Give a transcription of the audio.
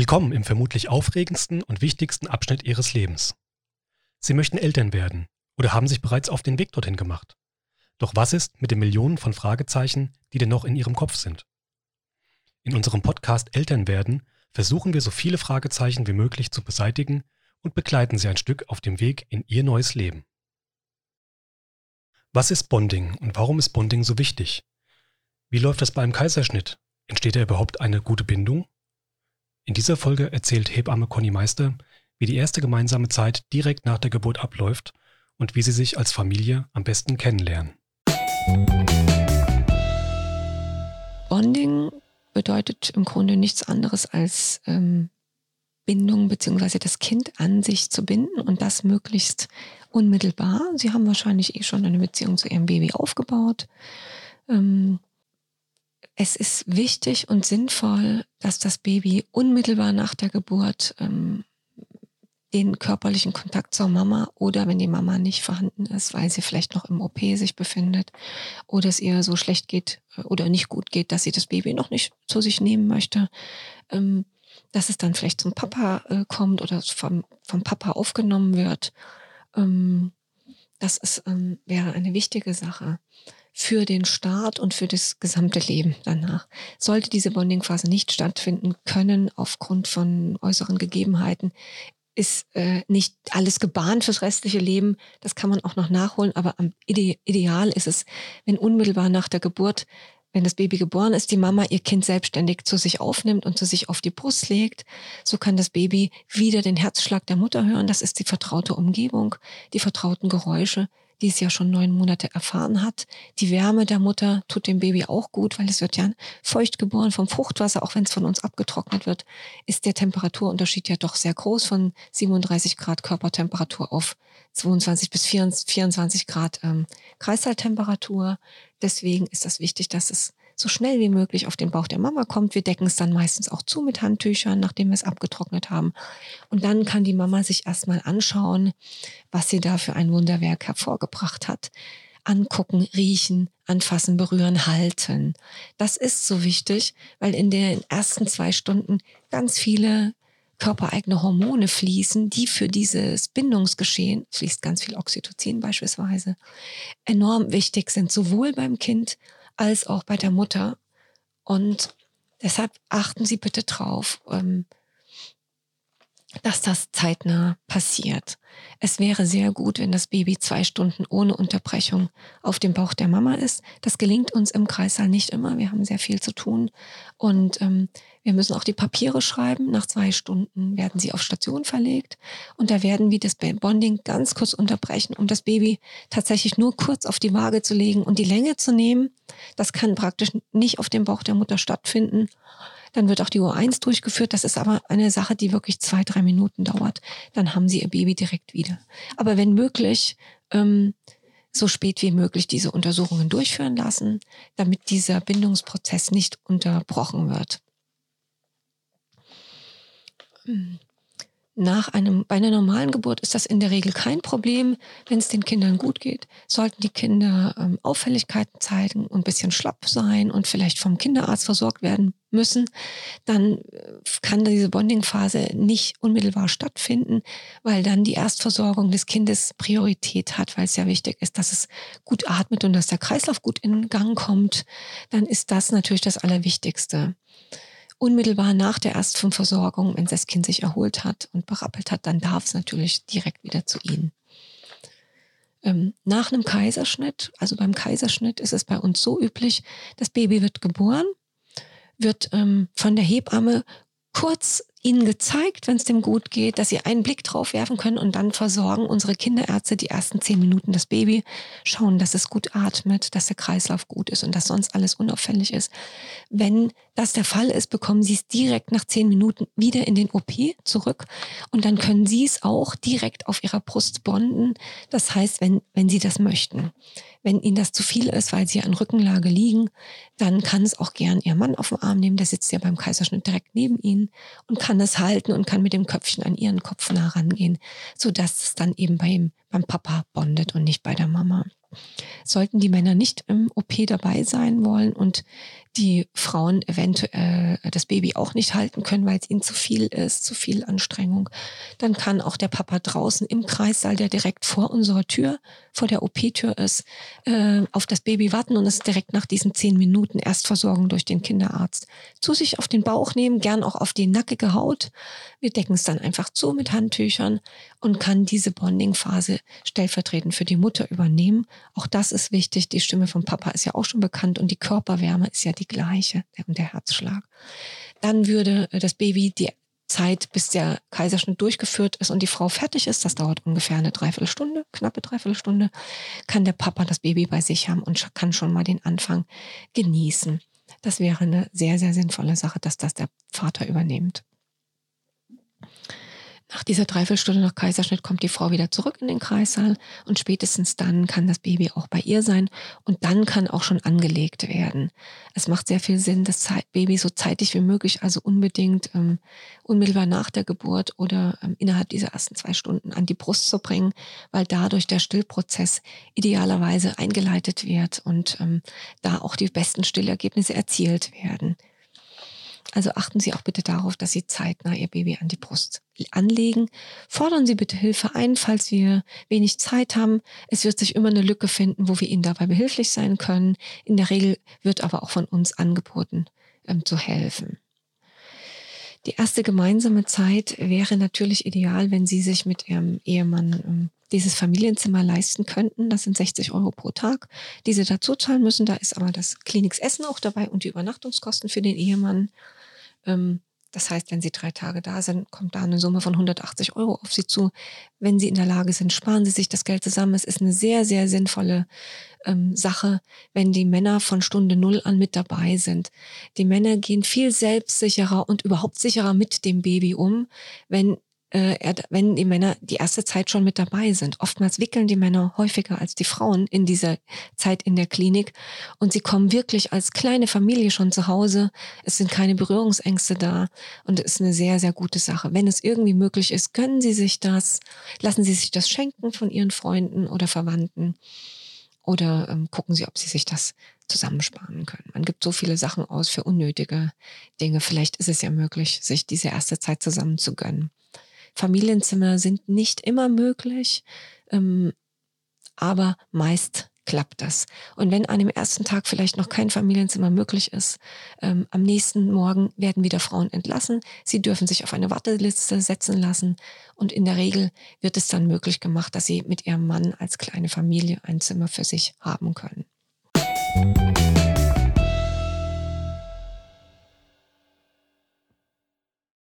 Willkommen im vermutlich aufregendsten und wichtigsten Abschnitt Ihres Lebens. Sie möchten Eltern werden oder haben sich bereits auf den Weg dorthin gemacht. Doch was ist mit den Millionen von Fragezeichen, die denn noch in Ihrem Kopf sind? In unserem Podcast Eltern werden versuchen wir so viele Fragezeichen wie möglich zu beseitigen und begleiten Sie ein Stück auf dem Weg in Ihr neues Leben. Was ist Bonding und warum ist Bonding so wichtig? Wie läuft das bei einem Kaiserschnitt? Entsteht da überhaupt eine gute Bindung? In dieser Folge erzählt Hebamme Conny Meister, wie die erste gemeinsame Zeit direkt nach der Geburt abläuft und wie sie sich als Familie am besten kennenlernen. Bonding bedeutet im Grunde nichts anderes als ähm, Bindung bzw. das Kind an sich zu binden und das möglichst unmittelbar. Sie haben wahrscheinlich eh schon eine Beziehung zu ihrem Baby aufgebaut. Ähm, es ist wichtig und sinnvoll, dass das Baby unmittelbar nach der Geburt ähm, den körperlichen Kontakt zur Mama oder wenn die Mama nicht vorhanden ist, weil sie vielleicht noch im OP sich befindet oder es ihr so schlecht geht äh, oder nicht gut geht, dass sie das Baby noch nicht zu sich nehmen möchte, ähm, dass es dann vielleicht zum Papa äh, kommt oder vom, vom Papa aufgenommen wird. Ähm, das ist, ähm, wäre eine wichtige Sache für den Start und für das gesamte Leben danach. Sollte diese Bonding-Phase nicht stattfinden können aufgrund von äußeren Gegebenheiten, ist äh, nicht alles gebahnt fürs restliche Leben. Das kann man auch noch nachholen, aber am ide ideal ist es, wenn unmittelbar nach der Geburt, wenn das Baby geboren ist, die Mama ihr Kind selbstständig zu sich aufnimmt und zu sich auf die Brust legt. So kann das Baby wieder den Herzschlag der Mutter hören. Das ist die vertraute Umgebung, die vertrauten Geräusche, die es ja schon neun Monate erfahren hat. Die Wärme der Mutter tut dem Baby auch gut, weil es wird ja feucht geboren vom Fruchtwasser, auch wenn es von uns abgetrocknet wird, ist der Temperaturunterschied ja doch sehr groß von 37 Grad Körpertemperatur auf 22 bis 24 Grad ähm, Kreißsaaltemperatur. Deswegen ist das wichtig, dass es so schnell wie möglich auf den Bauch der Mama kommt. Wir decken es dann meistens auch zu mit Handtüchern, nachdem wir es abgetrocknet haben. Und dann kann die Mama sich erstmal anschauen, was sie da für ein Wunderwerk hervorgebracht hat. Angucken, riechen, anfassen, berühren, halten. Das ist so wichtig, weil in den ersten zwei Stunden ganz viele körpereigene Hormone fließen, die für dieses Bindungsgeschehen, fließt ganz viel Oxytocin beispielsweise, enorm wichtig sind, sowohl beim Kind als auch bei der Mutter. Und deshalb achten Sie bitte drauf, ähm, dass das zeitnah passiert. Es wäre sehr gut, wenn das Baby zwei Stunden ohne Unterbrechung auf dem Bauch der Mama ist. Das gelingt uns im Kreissaal nicht immer. Wir haben sehr viel zu tun und ähm, wir müssen auch die Papiere schreiben. Nach zwei Stunden werden sie auf Station verlegt und da werden wir das Bonding ganz kurz unterbrechen, um das Baby tatsächlich nur kurz auf die Waage zu legen und die Länge zu nehmen. Das kann praktisch nicht auf dem Bauch der Mutter stattfinden. Dann wird auch die U1 durchgeführt. Das ist aber eine Sache, die wirklich zwei, drei Minuten dauert. Dann haben sie ihr Baby direkt wieder. Aber wenn möglich, ähm, so spät wie möglich diese Untersuchungen durchführen lassen, damit dieser Bindungsprozess nicht unterbrochen wird. Hm. Nach einem, bei einer normalen Geburt ist das in der Regel kein Problem, wenn es den Kindern gut geht. Sollten die Kinder ähm, Auffälligkeiten zeigen und ein bisschen schlapp sein und vielleicht vom Kinderarzt versorgt werden müssen, dann äh, kann diese Bonding-Phase nicht unmittelbar stattfinden, weil dann die Erstversorgung des Kindes Priorität hat, weil es ja wichtig ist, dass es gut atmet und dass der Kreislauf gut in Gang kommt. Dann ist das natürlich das Allerwichtigste unmittelbar nach der Erstversorgung, wenn das Kind sich erholt hat und berappelt hat, dann darf es natürlich direkt wieder zu ihnen. Ähm, nach einem Kaiserschnitt, also beim Kaiserschnitt ist es bei uns so üblich, das Baby wird geboren, wird ähm, von der Hebamme kurz ihnen gezeigt, wenn es dem gut geht, dass sie einen Blick drauf werfen können und dann versorgen unsere Kinderärzte die ersten zehn Minuten das Baby, schauen, dass es gut atmet, dass der Kreislauf gut ist und dass sonst alles unauffällig ist. Wenn das der Fall ist, bekommen sie es direkt nach zehn Minuten wieder in den OP zurück und dann können sie es auch direkt auf ihrer Brust bonden. Das heißt, wenn, wenn sie das möchten. Wenn ihnen das zu viel ist, weil sie an Rückenlage liegen, dann kann es auch gern ihr Mann auf den Arm nehmen. Der sitzt ja beim Kaiserschnitt direkt neben ihnen und kann es halten und kann mit dem Köpfchen an ihren Kopf nah rangehen, sodass es dann eben bei ihm, beim Papa bondet und nicht bei der Mama. Sollten die Männer nicht im OP dabei sein wollen und die Frauen eventuell das Baby auch nicht halten können, weil es ihnen zu viel ist, zu viel Anstrengung, dann kann auch der Papa draußen im Kreissaal, der direkt vor unserer Tür, vor der OP-Tür ist, äh, auf das Baby warten und es direkt nach diesen zehn Minuten Erstversorgung durch den Kinderarzt zu sich auf den Bauch nehmen, gern auch auf die nackige Haut. Wir decken es dann einfach zu mit Handtüchern und kann diese Bonding-Phase stellvertretend für die Mutter übernehmen. Auch das ist wichtig. Die Stimme vom Papa ist ja auch schon bekannt und die Körperwärme ist ja die gleiche und der Herzschlag. Dann würde äh, das Baby die Zeit, bis der Kaiserschnitt durchgeführt ist und die Frau fertig ist, das dauert ungefähr eine Dreiviertelstunde, knappe Dreiviertelstunde, kann der Papa das Baby bei sich haben und kann schon mal den Anfang genießen. Das wäre eine sehr, sehr sinnvolle Sache, dass das der Vater übernimmt. Nach dieser Dreiviertelstunde nach Kaiserschnitt kommt die Frau wieder zurück in den Kreissaal und spätestens dann kann das Baby auch bei ihr sein und dann kann auch schon angelegt werden. Es macht sehr viel Sinn, das Baby so zeitig wie möglich, also unbedingt ähm, unmittelbar nach der Geburt oder ähm, innerhalb dieser ersten zwei Stunden an die Brust zu bringen, weil dadurch der Stillprozess idealerweise eingeleitet wird und ähm, da auch die besten Stillergebnisse erzielt werden. Also achten Sie auch bitte darauf, dass Sie zeitnah Ihr Baby an die Brust anlegen. Fordern Sie bitte Hilfe ein, falls wir wenig Zeit haben. Es wird sich immer eine Lücke finden, wo wir Ihnen dabei behilflich sein können. In der Regel wird aber auch von uns angeboten, ähm, zu helfen. Die erste gemeinsame Zeit wäre natürlich ideal, wenn Sie sich mit Ihrem Ehemann ähm, dieses Familienzimmer leisten könnten. Das sind 60 Euro pro Tag, die Sie dazu zahlen müssen. Da ist aber das Kliniksessen auch dabei und die Übernachtungskosten für den Ehemann. Ähm, das heißt, wenn Sie drei Tage da sind, kommt da eine Summe von 180 Euro auf Sie zu. Wenn Sie in der Lage sind, sparen Sie sich das Geld zusammen. Es ist eine sehr, sehr sinnvolle ähm, Sache, wenn die Männer von Stunde Null an mit dabei sind. Die Männer gehen viel selbstsicherer und überhaupt sicherer mit dem Baby um, wenn äh, wenn die Männer die erste Zeit schon mit dabei sind. Oftmals wickeln die Männer häufiger als die Frauen in dieser Zeit in der Klinik und sie kommen wirklich als kleine Familie schon zu Hause. Es sind keine Berührungsängste da und es ist eine sehr, sehr gute Sache. Wenn es irgendwie möglich ist, gönnen Sie sich das, lassen Sie sich das schenken von Ihren Freunden oder Verwandten oder ähm, gucken Sie, ob Sie sich das zusammensparen können. Man gibt so viele Sachen aus für unnötige Dinge. Vielleicht ist es ja möglich, sich diese erste Zeit zusammen zu gönnen. Familienzimmer sind nicht immer möglich, ähm, aber meist klappt das. Und wenn an dem ersten Tag vielleicht noch kein Familienzimmer möglich ist, ähm, am nächsten Morgen werden wieder Frauen entlassen. Sie dürfen sich auf eine Warteliste setzen lassen und in der Regel wird es dann möglich gemacht, dass sie mit ihrem Mann als kleine Familie ein Zimmer für sich haben können.